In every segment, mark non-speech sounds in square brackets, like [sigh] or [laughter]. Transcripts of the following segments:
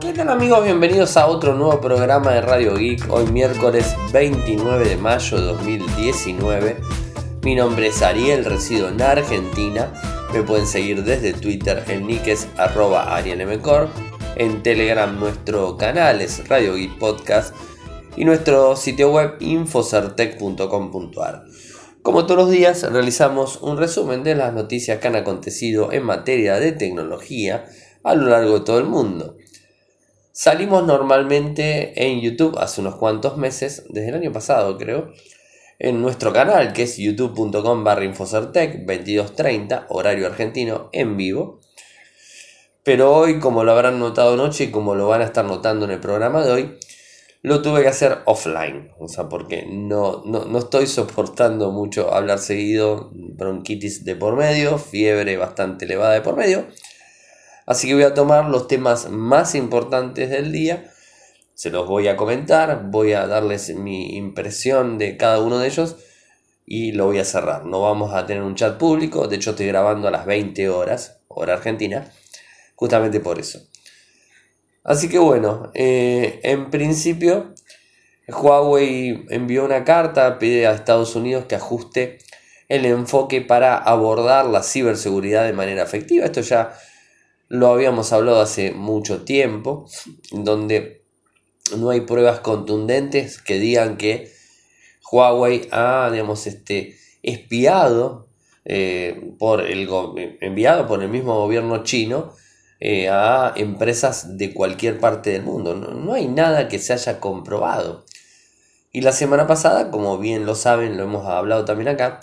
¿Qué tal amigos? Bienvenidos a otro nuevo programa de Radio Geek. Hoy miércoles 29 de mayo de 2019. Mi nombre es Ariel, resido en Argentina. Me pueden seguir desde Twitter, el nick es arroba. En Telegram nuestro canal es Radio Geek Podcast. Y nuestro sitio web infocertec.com.ar. Como todos los días realizamos un resumen de las noticias que han acontecido en materia de tecnología a lo largo de todo el mundo. Salimos normalmente en YouTube hace unos cuantos meses, desde el año pasado creo, en nuestro canal que es youtube.com barra infocertec 2230, horario argentino, en vivo. Pero hoy, como lo habrán notado anoche y como lo van a estar notando en el programa de hoy, lo tuve que hacer offline, o sea, porque no, no, no, estoy soportando mucho hablar seguido, bronquitis de por medio, fiebre bastante elevada de por medio. Así que voy a tomar los temas más importantes del día, se los voy a comentar, voy a darles mi impresión de cada uno de ellos y lo voy a cerrar. No vamos a tener un chat público, de hecho estoy grabando a las 20 horas, hora argentina, justamente por eso. Así que bueno, eh, en principio Huawei envió una carta, pide a Estados Unidos que ajuste el enfoque para abordar la ciberseguridad de manera efectiva. Esto ya lo habíamos hablado hace mucho tiempo, donde no hay pruebas contundentes que digan que Huawei ha, digamos, este, espiado eh, por el enviado por el mismo gobierno chino eh, a empresas de cualquier parte del mundo. No, hay nada que se haya comprobado. Y la semana pasada, como bien lo saben, lo hemos hablado también acá,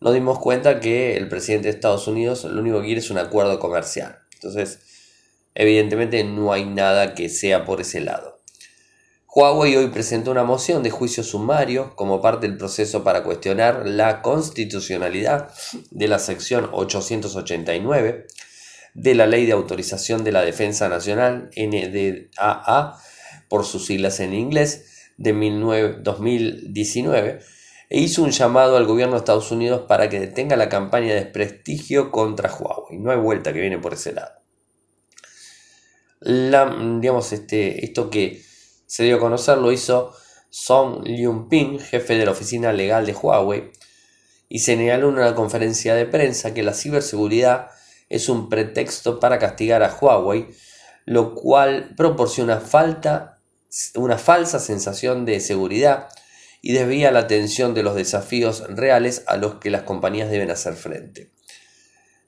nos dimos cuenta que el presidente de Estados Unidos lo único que quiere es un acuerdo comercial. Entonces, evidentemente no hay nada que sea por ese lado. Huawei hoy presentó una moción de juicio sumario como parte del proceso para cuestionar la constitucionalidad de la sección 889 de la Ley de Autorización de la Defensa Nacional, NDAA, por sus siglas en inglés, de 2019, e hizo un llamado al gobierno de Estados Unidos para que detenga la campaña de desprestigio contra Huawei. No hay vuelta que viene por ese lado. La, digamos, este, esto que se dio a conocer lo hizo Song Liu-ping, jefe de la oficina legal de Huawei, y señaló en una conferencia de prensa que la ciberseguridad es un pretexto para castigar a Huawei, lo cual proporciona falta, una falsa sensación de seguridad y desvía la atención de los desafíos reales a los que las compañías deben hacer frente.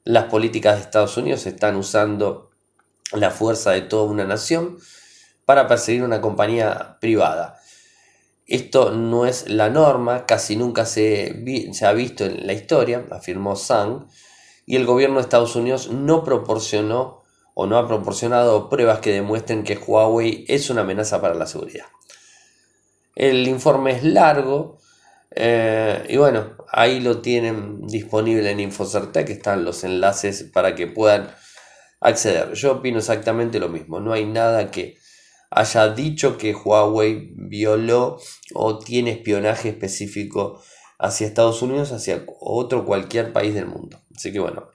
Las políticas de Estados Unidos están usando la fuerza de toda una nación para perseguir una compañía privada. Esto no es la norma, casi nunca se, se ha visto en la historia, afirmó Sang, y el gobierno de Estados Unidos no proporcionó o no ha proporcionado pruebas que demuestren que Huawei es una amenaza para la seguridad. El informe es largo eh, y bueno, ahí lo tienen disponible en Infocertec, están los enlaces para que puedan acceder. Yo opino exactamente lo mismo, no hay nada que haya dicho que Huawei violó o tiene espionaje específico hacia Estados Unidos, hacia otro cualquier país del mundo. Así que bueno,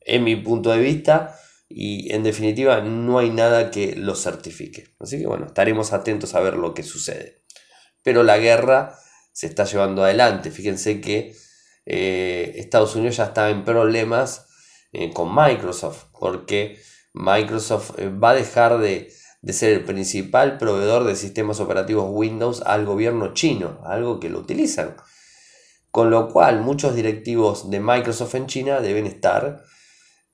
en mi punto de vista y en definitiva no hay nada que lo certifique. Así que bueno, estaremos atentos a ver lo que sucede. Pero la guerra se está llevando adelante. Fíjense que eh, Estados Unidos ya está en problemas eh, con Microsoft porque Microsoft eh, va a dejar de, de ser el principal proveedor de sistemas operativos Windows al gobierno chino, algo que lo utilizan. Con lo cual muchos directivos de Microsoft en China deben estar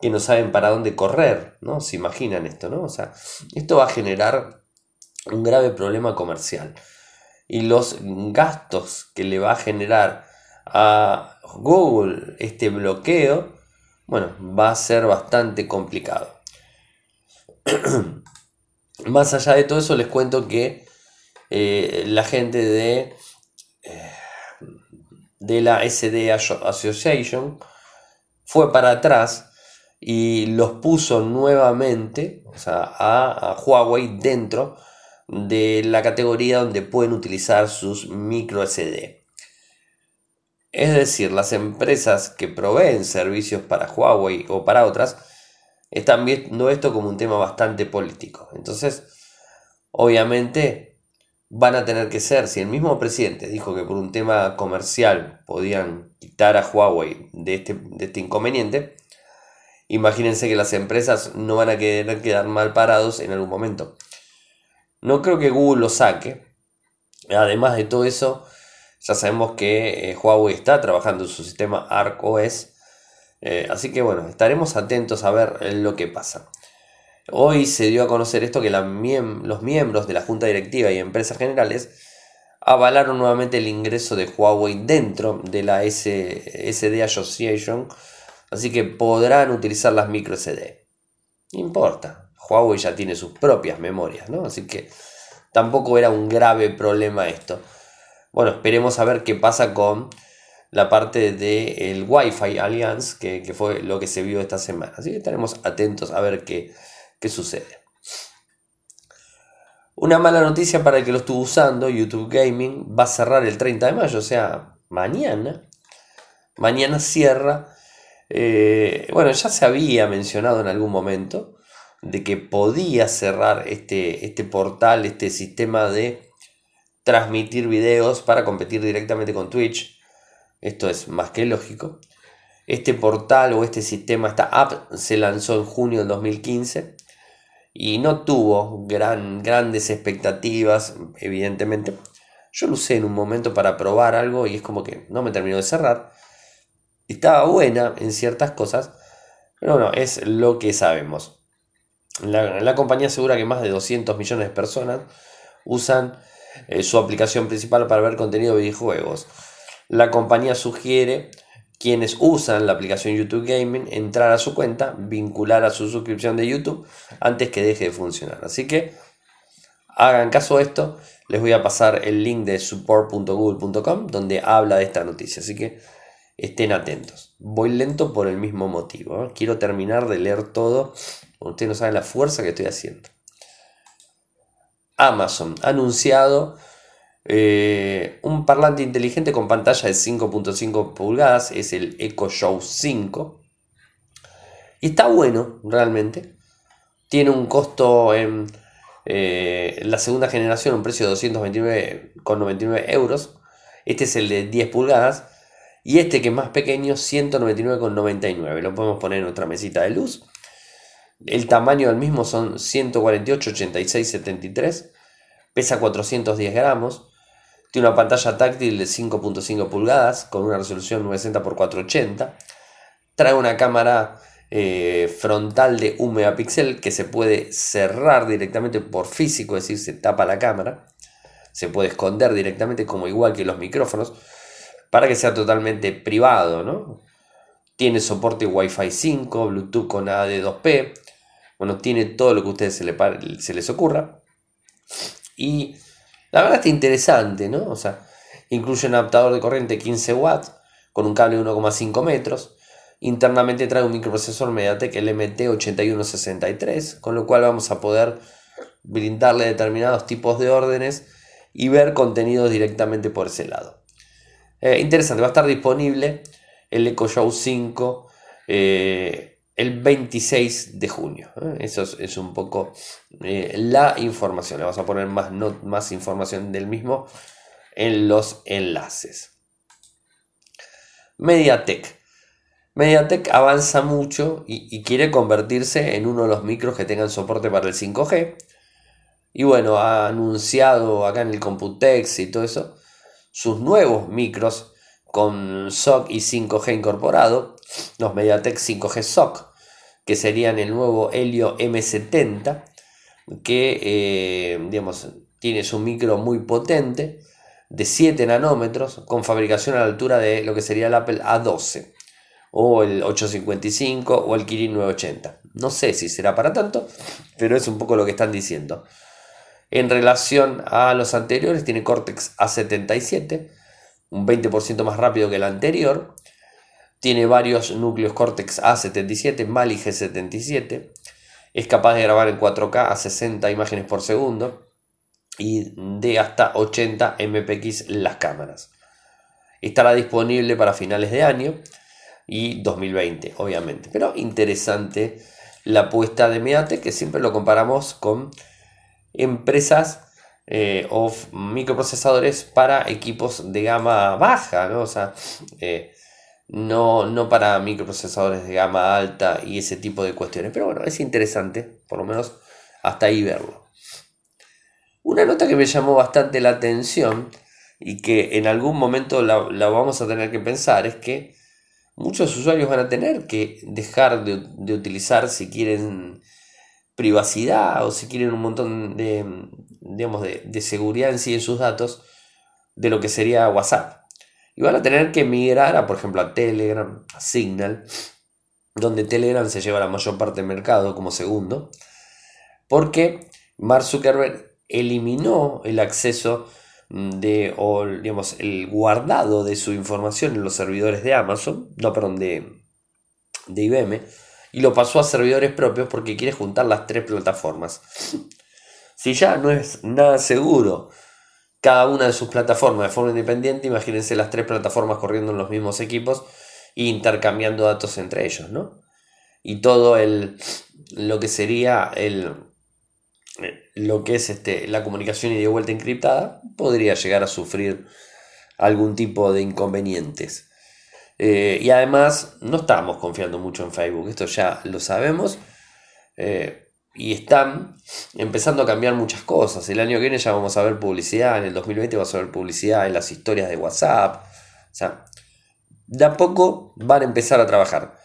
que no saben para dónde correr, ¿no? Se imaginan esto, ¿no? O sea, esto va a generar un grave problema comercial. Y los gastos que le va a generar a Google este bloqueo, bueno, va a ser bastante complicado. [clears throat] Más allá de todo eso, les cuento que eh, la gente de eh, de la SD Association fue para atrás y los puso nuevamente o sea, a, Huawei dentro de la categoría donde pueden utilizar sus micro SD. Es decir, las empresas que proveen servicios para Huawei o para otras están viendo esto como un tema bastante político. Entonces, obviamente, van a tener que ser, si el mismo presidente dijo que por un tema comercial podían quitar a Huawei de este, de este inconveniente, imagínense que las empresas no van a querer quedar mal parados en algún momento. No creo que Google lo saque. Además de todo eso, ya sabemos que eh, Huawei está trabajando en su sistema ARC eh, así que bueno, estaremos atentos a ver eh, lo que pasa. Hoy se dio a conocer esto que los miembros de la Junta Directiva y empresas generales avalaron nuevamente el ingreso de Huawei dentro de la SD Association, así que podrán utilizar las micro SD. No importa, Huawei ya tiene sus propias memorias, ¿no? Así que tampoco era un grave problema esto. Bueno, esperemos a ver qué pasa con la parte del Wi-Fi Alliance, que, fue lo que se vio esta semana. Así que estaremos atentos a ver qué, qué sucede. Una mala noticia para el que lo estuvo usando, YouTube Gaming va a cerrar el 30 de mayo, o sea, mañana. Mañana cierra. Eh, bueno, ya se había mencionado en algún momento de que podía cerrar este, este portal, este sistema de transmitir videos para competir directamente con Twitch. Esto es más que lógico. Este portal o este sistema, esta app, se lanzó en junio del 2015 y no tuvo gran, grandes expectativas, evidentemente. Yo lo usé en un momento para probar algo y es como que no me terminó de cerrar. Estaba buena en ciertas cosas, pero no, es lo que sabemos. La, la compañía asegura que más de 200 millones de personas usan eh, su aplicación principal para ver contenido de videojuegos. La compañía sugiere quienes usan la aplicación YouTube Gaming entrar a su cuenta, vincular a su suscripción de YouTube antes que deje de funcionar. Así que hagan caso a esto. Les voy a pasar el link de support.google.com donde habla de esta noticia. Así que estén atentos. Voy lento por el mismo motivo. ¿eh? Quiero terminar de leer todo. Ustedes no saben la fuerza que estoy haciendo. Amazon ha anunciado eh, un parlante inteligente con pantalla de 5.5 pulgadas, es el Echo Show 5. Y está bueno, realmente. Tiene un costo en eh, la segunda generación, un precio de 229,99 euros. Este es el de 10 pulgadas. Y este que es más pequeño, 199,99. Lo podemos poner en otra mesita de luz. El tamaño del mismo son 148, 86, 73. Pesa 410 gramos. Tiene una pantalla táctil de 5.5 pulgadas con una resolución 960x480. Trae una cámara eh, frontal de 1 megapíxel que se puede cerrar directamente por físico, es decir, se tapa la cámara. Se puede esconder directamente como igual que los micrófonos para que sea totalmente privado, ¿no? Tiene soporte Wi-Fi 5, Bluetooth con AD2P, bueno, tiene todo lo que a ustedes se, les ocurra. Y la verdad está interesante, ¿no? O sea, incluye un adaptador de corriente 15 watts con un cable de 1,5 metros. Internamente trae un microprocesor MediaTek LMT8163, con lo cual vamos a poder brindarle determinados tipos de órdenes y ver contenidos directamente por ese lado. Eh, interesante, va a estar disponible el Echo Show 5 el 26 de junio. ¿eh? Eso es, un poco eh, la información. Le vamos a poner más, más información del mismo en los enlaces. Mediatek. Mediatek avanza mucho y, quiere convertirse en uno de los micros que tengan soporte para el 5G. Y bueno, ha anunciado acá en el Computex y todo eso sus nuevos micros con SOC y 5G incorporado, los MediaTek 5G SOC, que serían el nuevo Helio M70, que eh, digamos, tiene su micro muy potente, de 7 nanómetros, con fabricación a la altura de lo que sería el Apple A12, o el 855 o el Kirin 980. No sé si será para tanto, pero es un poco lo que están diciendo. En relación a los anteriores, tiene Cortex A77, un 20% más rápido que el anterior. Tiene varios núcleos Cortex A77, Mali G77. Es capaz de grabar en 4K a 60 imágenes por segundo y de hasta 80 MPX las cámaras. Estará disponible para finales de año y 2020, obviamente. Pero interesante la apuesta de Mediatek, que siempre lo comparamos con empresas eh, o microprocesadores para equipos de gama baja, ¿no? O sea, eh, no, no para microprocesadores de gama alta y ese tipo de cuestiones. Pero bueno, es interesante, por lo menos hasta ahí verlo. Una nota que me llamó bastante la atención y que en algún momento la, vamos a tener que pensar es que muchos usuarios van a tener que dejar de, utilizar si quieren privacidad o si quieren un montón de, digamos, de, de seguridad en sí en sus datos de lo que sería WhatsApp. Y van a tener que migrar a, por ejemplo, a Telegram, a Signal, donde Telegram se lleva la mayor parte del mercado como segundo, porque Mark Zuckerberg eliminó el acceso de, o digamos, el guardado de su información en los servidores de Amazon, no, perdón, de, de IBM, y lo pasó a servidores propios porque quiere juntar las tres plataformas. Si ya no es nada seguro cada una de sus plataformas de forma independiente, imagínense las tres plataformas corriendo en los mismos equipos e intercambiando datos entre ellos, ¿no? Y todo el, lo que sería el, lo que es este, la comunicación y de vuelta encriptada podría llegar a sufrir algún tipo de inconvenientes. Eh, y además no estamos confiando mucho en Facebook, esto ya lo sabemos. Eh, y están empezando a cambiar muchas cosas. El año que viene ya vamos a ver publicidad, en el 2020 vamos a ver publicidad en las historias de WhatsApp. O sea, de a poco van a empezar a trabajar.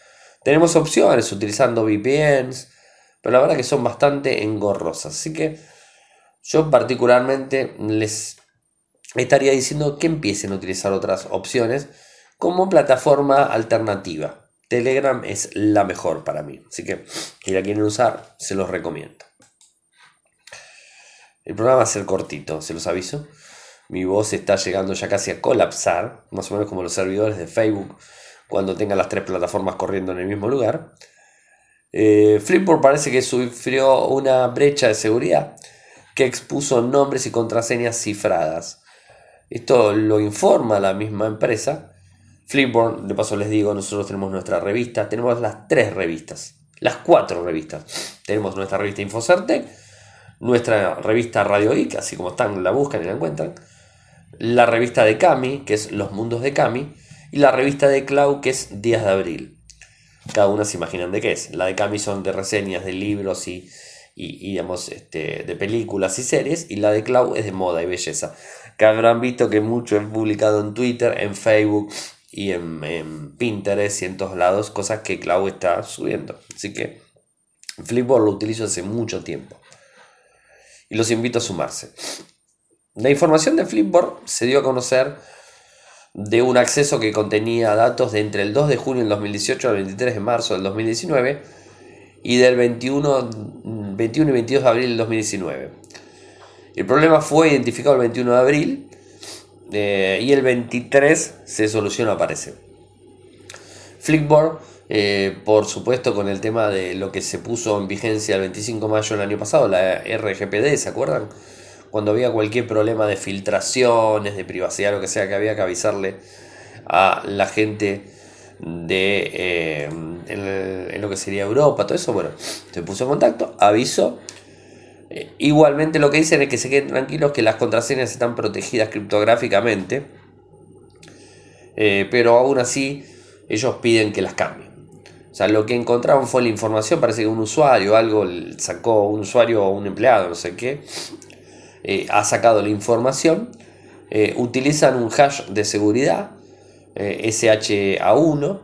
Tenemos opciones utilizando VPNs, pero la verdad que son bastante engorrosas. Así que yo particularmente les estaría diciendo que empiecen a utilizar otras opciones como plataforma alternativa. Telegram es la mejor para mí. Así que si la quieren usar, se los recomiendo. El programa va a ser cortito, se los aviso. Mi voz está llegando ya casi a colapsar, más o menos como los servidores de Facebook cuando tengan las tres plataformas corriendo en el mismo lugar. Eh, Flipboard parece que sufrió una brecha de seguridad que expuso nombres y contraseñas cifradas. Esto lo informa la misma empresa Flipboard, de paso les digo, nosotros tenemos nuestra revista, tenemos las tres revistas, las cuatro revistas. Tenemos nuestra revista Infocertec, nuestra revista Radio Geek, así como están, la buscan y la encuentran, la revista de Cami, que es Los Mundos de Cami, y la revista de Clau, que es Días de Abril. Cada una se imaginan de qué es. La de Cami son de reseñas de libros y, digamos, este, de películas y series, y la de Clau es de moda y belleza. Que habrán visto que mucho es publicado en Twitter, en Facebook, y en, Pinterest y en todos lados, cosas que Clau está subiendo. Así que Flipboard lo utilizo hace mucho tiempo. Y los invito a sumarse. La información de Flipboard se dio a conocer de un acceso que contenía datos de entre el 2 de junio del 2018 al 23 de marzo del 2019 y del 21, 21 y 22 de abril del 2019. El problema fue identificado el 21 de abril eh, y el 23 se soluciona, aparece. Flickboard, eh, por supuesto, con el tema de lo que se puso en vigencia el 25 de mayo del año pasado, la RGPD, ¿se acuerdan? Cuando había cualquier problema de filtraciones, de privacidad, lo que sea, que había que avisarle a la gente de eh, en, lo que sería Europa, todo eso, bueno, se puso en contacto, aviso eh, igualmente lo que dicen es que se queden tranquilos que las contraseñas están protegidas criptográficamente, eh, pero aún así ellos piden que las cambien. O sea, lo que encontraron fue la información, parece que un usuario, algo sacó un usuario o un empleado, no sé qué, eh, ha sacado la información, utilizan un hash de seguridad, SHA1,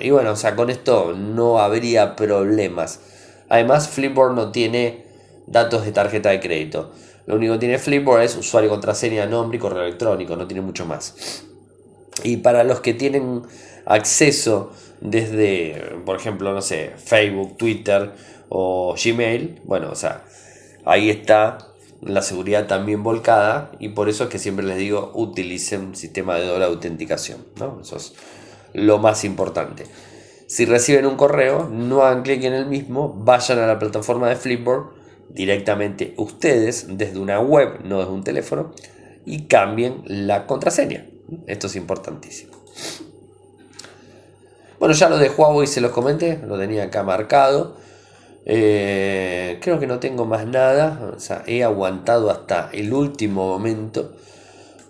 y bueno, o sea, con esto no habría problemas. Además, Flipboard no tiene datos de tarjeta de crédito. Lo único que tiene Flipboard es usuario, contraseña, nombre y correo electrónico, no tiene mucho más. Y para los que tienen acceso desde, por ejemplo, no sé, Facebook, Twitter o Gmail, bueno, o sea, ahí está la seguridad también volcada y por eso es que siempre les digo utilicen un sistema de doble autenticación. Eso es lo más importante. Si reciben un correo, no hagan clic en el mismo, vayan a la plataforma de Flipboard directamente ustedes desde una web, no desde un teléfono, y cambien la contraseña. Esto es importantísimo. Bueno, ya lo de Huawei se los comenté, lo tenía acá marcado. Eh, creo que no tengo más nada, o sea, he aguantado hasta el último momento,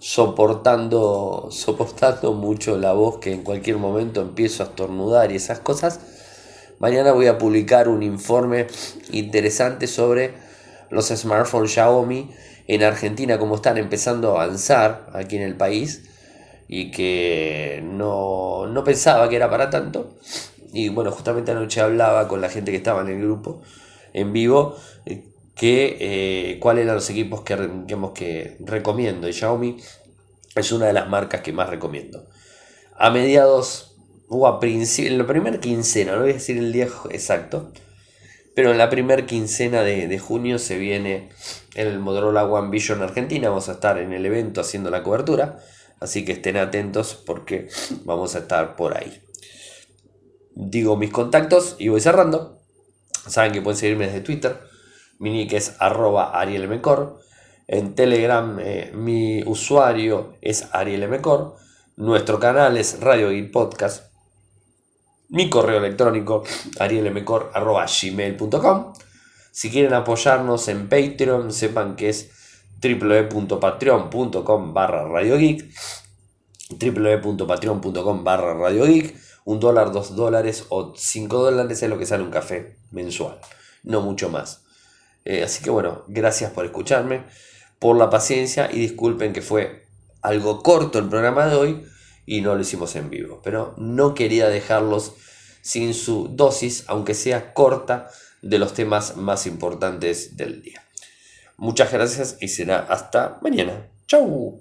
soportando, soportando mucho la voz que en cualquier momento empiezo a estornudar y esas cosas. Mañana voy a publicar un informe interesante sobre los smartphones Xiaomi en Argentina, cómo están empezando a avanzar aquí en el país y que no, no pensaba que era para tanto. Y bueno, justamente anoche hablaba con la gente que estaba en el grupo en vivo eh, que eh, cuáles eran los equipos que, digamos, que recomiendo. Y Xiaomi es una de las marcas que más recomiendo. A mediados o a principios, en la primera quincena, no voy a decir el día exacto, pero en la primera quincena de, de, junio se viene el Motorola One Vision Argentina. Vamos a estar en el evento haciendo la cobertura. Así que estén atentos porque vamos a estar por ahí. Digo mis contactos y voy cerrando. Saben que pueden seguirme desde Twitter. Mi nick es arroba arielmecor. En Telegram eh, mi usuario es arielmecor. Nuestro canal es Radio Geek Podcast. Mi correo electrónico arielmecor.gmail.com Si quieren apoyarnos en Patreon, sepan que es www.patreon.com barra radiogeek www.patreon.com barra radiogeek un dólar, dos dólares o cinco dólares es lo que sale un café mensual, no mucho más. Eh, así que bueno, gracias por escucharme, por la paciencia y disculpen que fue algo corto el programa de hoy y no lo hicimos en vivo, pero no quería dejarlos sin su dosis, aunque sea corta, de los temas más importantes del día. Muchas gracias y será hasta mañana. Chau.